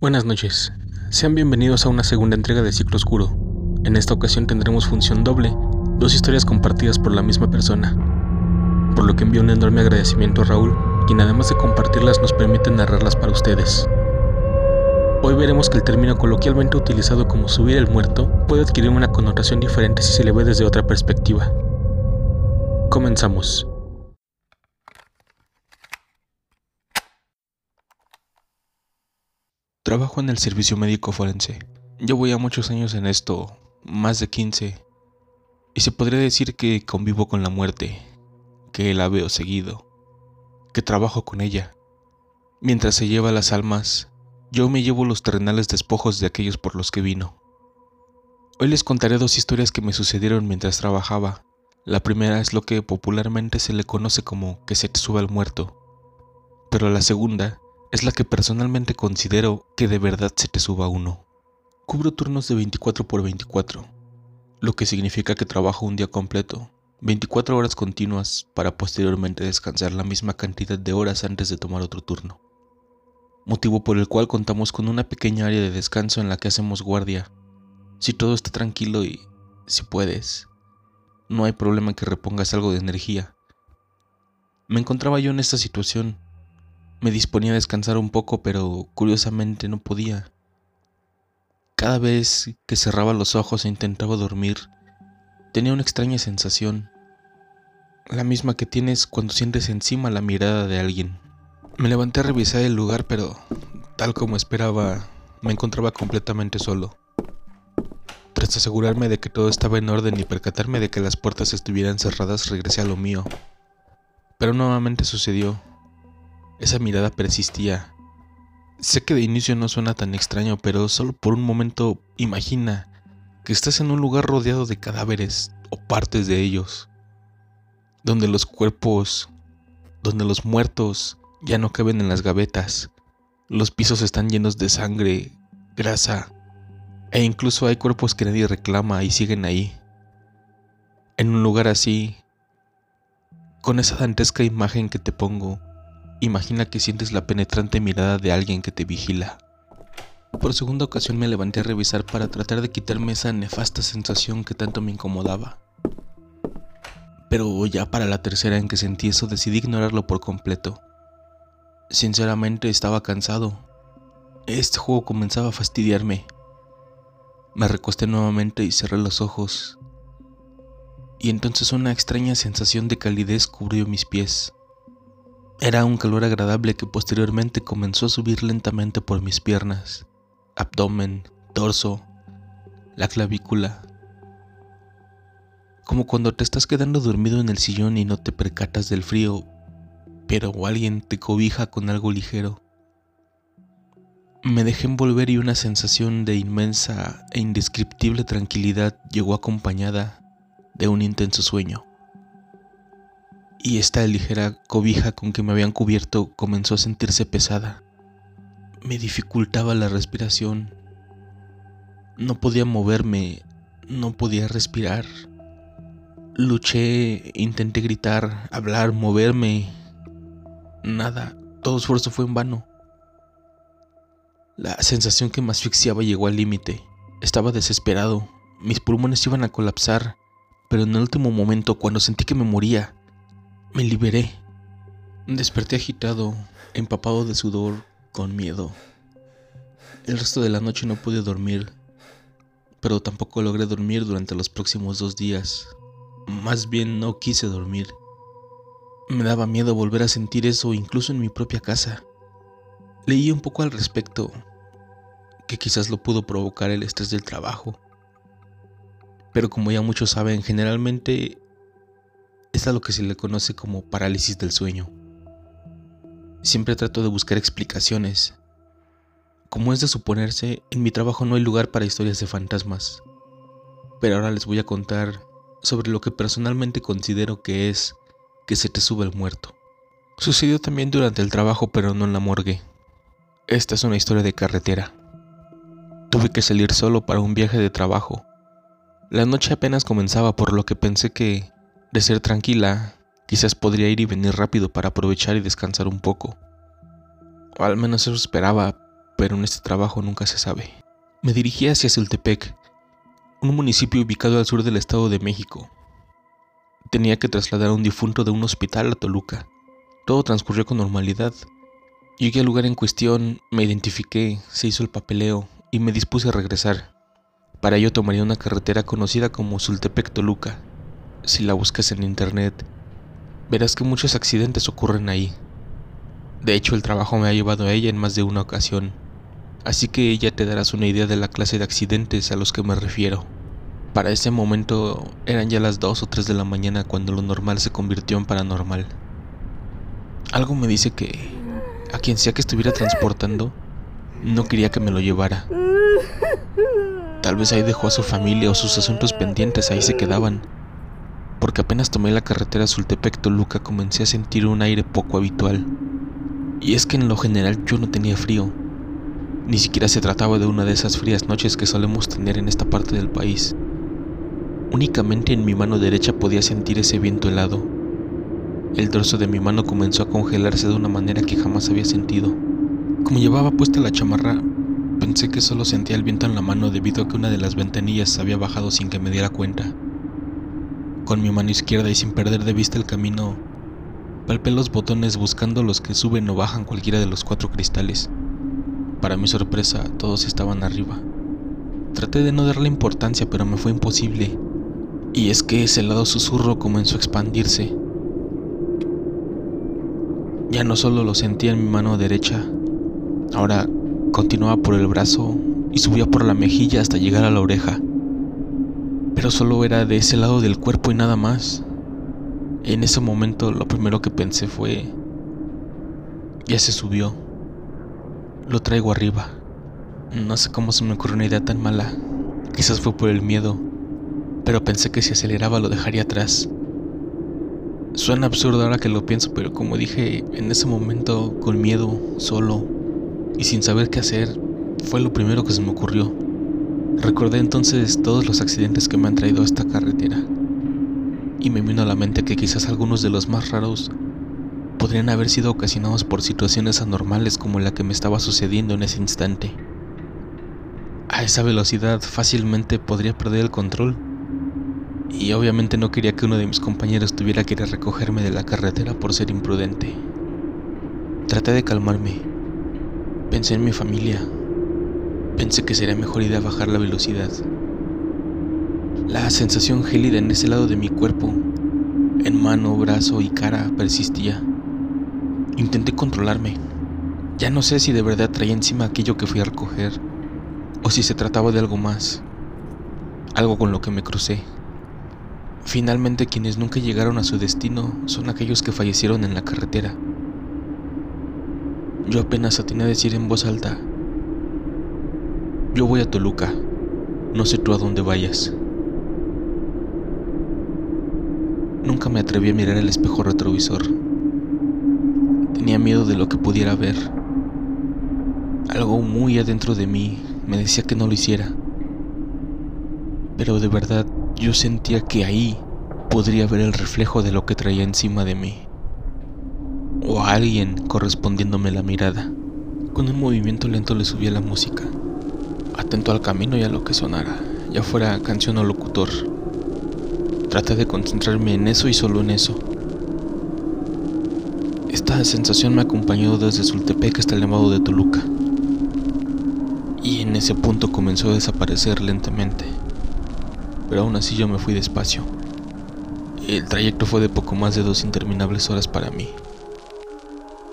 Buenas noches. Sean bienvenidos a una segunda entrega de Ciclo Oscuro. En esta ocasión tendremos función doble, dos historias compartidas por la misma persona. Por lo que envío un enorme agradecimiento a Raúl, quien además de compartirlas nos permite narrarlas para ustedes. Hoy veremos que el término coloquialmente utilizado como subir el muerto puede adquirir una connotación diferente si se le ve desde otra perspectiva. Comenzamos. Trabajo en el servicio médico forense. Llevo ya muchos años en esto, más de 15, y se podría decir que convivo con la muerte, que la veo seguido, que trabajo con ella. Mientras se lleva las almas, yo me llevo los terrenales despojos de aquellos por los que vino. Hoy les contaré dos historias que me sucedieron mientras trabajaba. La primera es lo que popularmente se le conoce como que se te sube el muerto, pero la segunda es la que personalmente considero que de verdad se te suba uno. Cubro turnos de 24 por 24, lo que significa que trabajo un día completo, 24 horas continuas para posteriormente descansar la misma cantidad de horas antes de tomar otro turno. Motivo por el cual contamos con una pequeña área de descanso en la que hacemos guardia. Si todo está tranquilo y, si puedes, no hay problema que repongas algo de energía. Me encontraba yo en esta situación me disponía a descansar un poco, pero curiosamente no podía. Cada vez que cerraba los ojos e intentaba dormir, tenía una extraña sensación, la misma que tienes cuando sientes encima la mirada de alguien. Me levanté a revisar el lugar, pero tal como esperaba, me encontraba completamente solo. Tras asegurarme de que todo estaba en orden y percatarme de que las puertas estuvieran cerradas, regresé a lo mío. Pero nuevamente sucedió. Esa mirada persistía. Sé que de inicio no suena tan extraño, pero solo por un momento imagina que estás en un lugar rodeado de cadáveres o partes de ellos, donde los cuerpos, donde los muertos ya no caben en las gavetas, los pisos están llenos de sangre, grasa, e incluso hay cuerpos que nadie reclama y siguen ahí. En un lugar así, con esa dantesca imagen que te pongo, Imagina que sientes la penetrante mirada de alguien que te vigila. Por segunda ocasión me levanté a revisar para tratar de quitarme esa nefasta sensación que tanto me incomodaba. Pero ya para la tercera en que sentí eso decidí ignorarlo por completo. Sinceramente estaba cansado. Este juego comenzaba a fastidiarme. Me recosté nuevamente y cerré los ojos. Y entonces una extraña sensación de calidez cubrió mis pies. Era un calor agradable que posteriormente comenzó a subir lentamente por mis piernas, abdomen, torso, la clavícula. Como cuando te estás quedando dormido en el sillón y no te percatas del frío, pero alguien te cobija con algo ligero. Me dejé envolver y una sensación de inmensa e indescriptible tranquilidad llegó acompañada de un intenso sueño y esta ligera cobija con que me habían cubierto comenzó a sentirse pesada. Me dificultaba la respiración. No podía moverme, no podía respirar. Luché, intenté gritar, hablar, moverme. Nada, todo esfuerzo fue en vano. La sensación que me asfixiaba llegó al límite. Estaba desesperado. Mis pulmones iban a colapsar, pero en el último momento, cuando sentí que me moría, me liberé. Desperté agitado, empapado de sudor, con miedo. El resto de la noche no pude dormir, pero tampoco logré dormir durante los próximos dos días. Más bien no quise dormir. Me daba miedo volver a sentir eso incluso en mi propia casa. Leí un poco al respecto, que quizás lo pudo provocar el estrés del trabajo. Pero como ya muchos saben, generalmente es a lo que se le conoce como parálisis del sueño. Siempre trato de buscar explicaciones. Como es de suponerse, en mi trabajo no hay lugar para historias de fantasmas. Pero ahora les voy a contar sobre lo que personalmente considero que es que se te sube el muerto. Sucedió también durante el trabajo, pero no en la morgue. Esta es una historia de carretera. Tuve que salir solo para un viaje de trabajo. La noche apenas comenzaba, por lo que pensé que de ser tranquila, quizás podría ir y venir rápido para aprovechar y descansar un poco. O al menos eso esperaba, pero en este trabajo nunca se sabe. Me dirigí hacia Zultepec, un municipio ubicado al sur del Estado de México. Tenía que trasladar a un difunto de un hospital a Toluca. Todo transcurrió con normalidad. Llegué al lugar en cuestión, me identifiqué, se hizo el papeleo y me dispuse a regresar. Para ello tomaría una carretera conocida como Sultepec Toluca. Si la buscas en internet, verás que muchos accidentes ocurren ahí. De hecho, el trabajo me ha llevado a ella en más de una ocasión, así que ya te darás una idea de la clase de accidentes a los que me refiero. Para ese momento eran ya las 2 o 3 de la mañana cuando lo normal se convirtió en paranormal. Algo me dice que a quien sea que estuviera transportando, no quería que me lo llevara. Tal vez ahí dejó a su familia o sus asuntos pendientes ahí se quedaban. Porque apenas tomé la carretera Sultepec-Toluca comencé a sentir un aire poco habitual. Y es que en lo general yo no tenía frío. Ni siquiera se trataba de una de esas frías noches que solemos tener en esta parte del país. Únicamente en mi mano derecha podía sentir ese viento helado. El dorso de mi mano comenzó a congelarse de una manera que jamás había sentido. Como llevaba puesta la chamarra, pensé que solo sentía el viento en la mano debido a que una de las ventanillas había bajado sin que me diera cuenta. Con mi mano izquierda y sin perder de vista el camino, palpé los botones buscando los que suben o bajan cualquiera de los cuatro cristales. Para mi sorpresa, todos estaban arriba. Traté de no darle importancia, pero me fue imposible. Y es que ese lado susurro comenzó a expandirse. Ya no solo lo sentía en mi mano derecha, ahora continuaba por el brazo y subía por la mejilla hasta llegar a la oreja. Pero solo era de ese lado del cuerpo y nada más. En ese momento lo primero que pensé fue, ya se subió, lo traigo arriba. No sé cómo se me ocurrió una idea tan mala, quizás fue por el miedo pero pensé que si aceleraba lo dejaría atrás. Suena absurdo ahora que lo pienso, pero como dije, en ese momento, con miedo, solo y sin saber qué hacer, fue lo primero que se me ocurrió. Recordé entonces todos los accidentes que me han traído a esta carretera y me vino a la mente que quizás algunos de los más raros podrían haber sido ocasionados por situaciones anormales como la que me estaba sucediendo en ese instante. A esa velocidad fácilmente podría perder el control y obviamente no quería que uno de mis compañeros tuviera que ir a recogerme de la carretera por ser imprudente. Traté de calmarme. Pensé en mi familia. Pensé que sería mejor idea bajar la velocidad. La sensación gélida en ese lado de mi cuerpo, en mano, brazo y cara, persistía. Intenté controlarme. Ya no sé si de verdad traía encima aquello que fui a recoger, o si se trataba de algo más, algo con lo que me crucé. Finalmente quienes nunca llegaron a su destino son aquellos que fallecieron en la carretera. Yo apenas atiné a decir en voz alta, yo voy a Toluca, no sé tú a dónde vayas. Nunca me atreví a mirar el espejo retrovisor. Tenía miedo de lo que pudiera ver. Algo muy adentro de mí me decía que no lo hiciera. Pero de verdad yo sentía que ahí podría ver el reflejo de lo que traía encima de mí. O a alguien correspondiéndome la mirada. Con un movimiento lento le subía la música, atento al camino y a lo que sonara, ya fuera canción o locutor. Traté de concentrarme en eso y solo en eso. Esta sensación me acompañó desde Sultepec hasta el llamado de Toluca. Y en ese punto comenzó a desaparecer lentamente pero aún así yo me fui despacio. El trayecto fue de poco más de dos interminables horas para mí.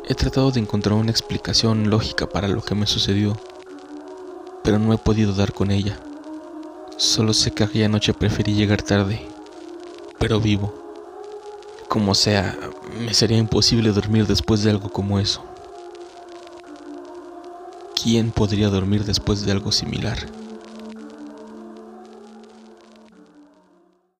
He tratado de encontrar una explicación lógica para lo que me sucedió, pero no he podido dar con ella. Solo sé que aquella noche preferí llegar tarde, pero vivo. Como sea, me sería imposible dormir después de algo como eso. ¿Quién podría dormir después de algo similar?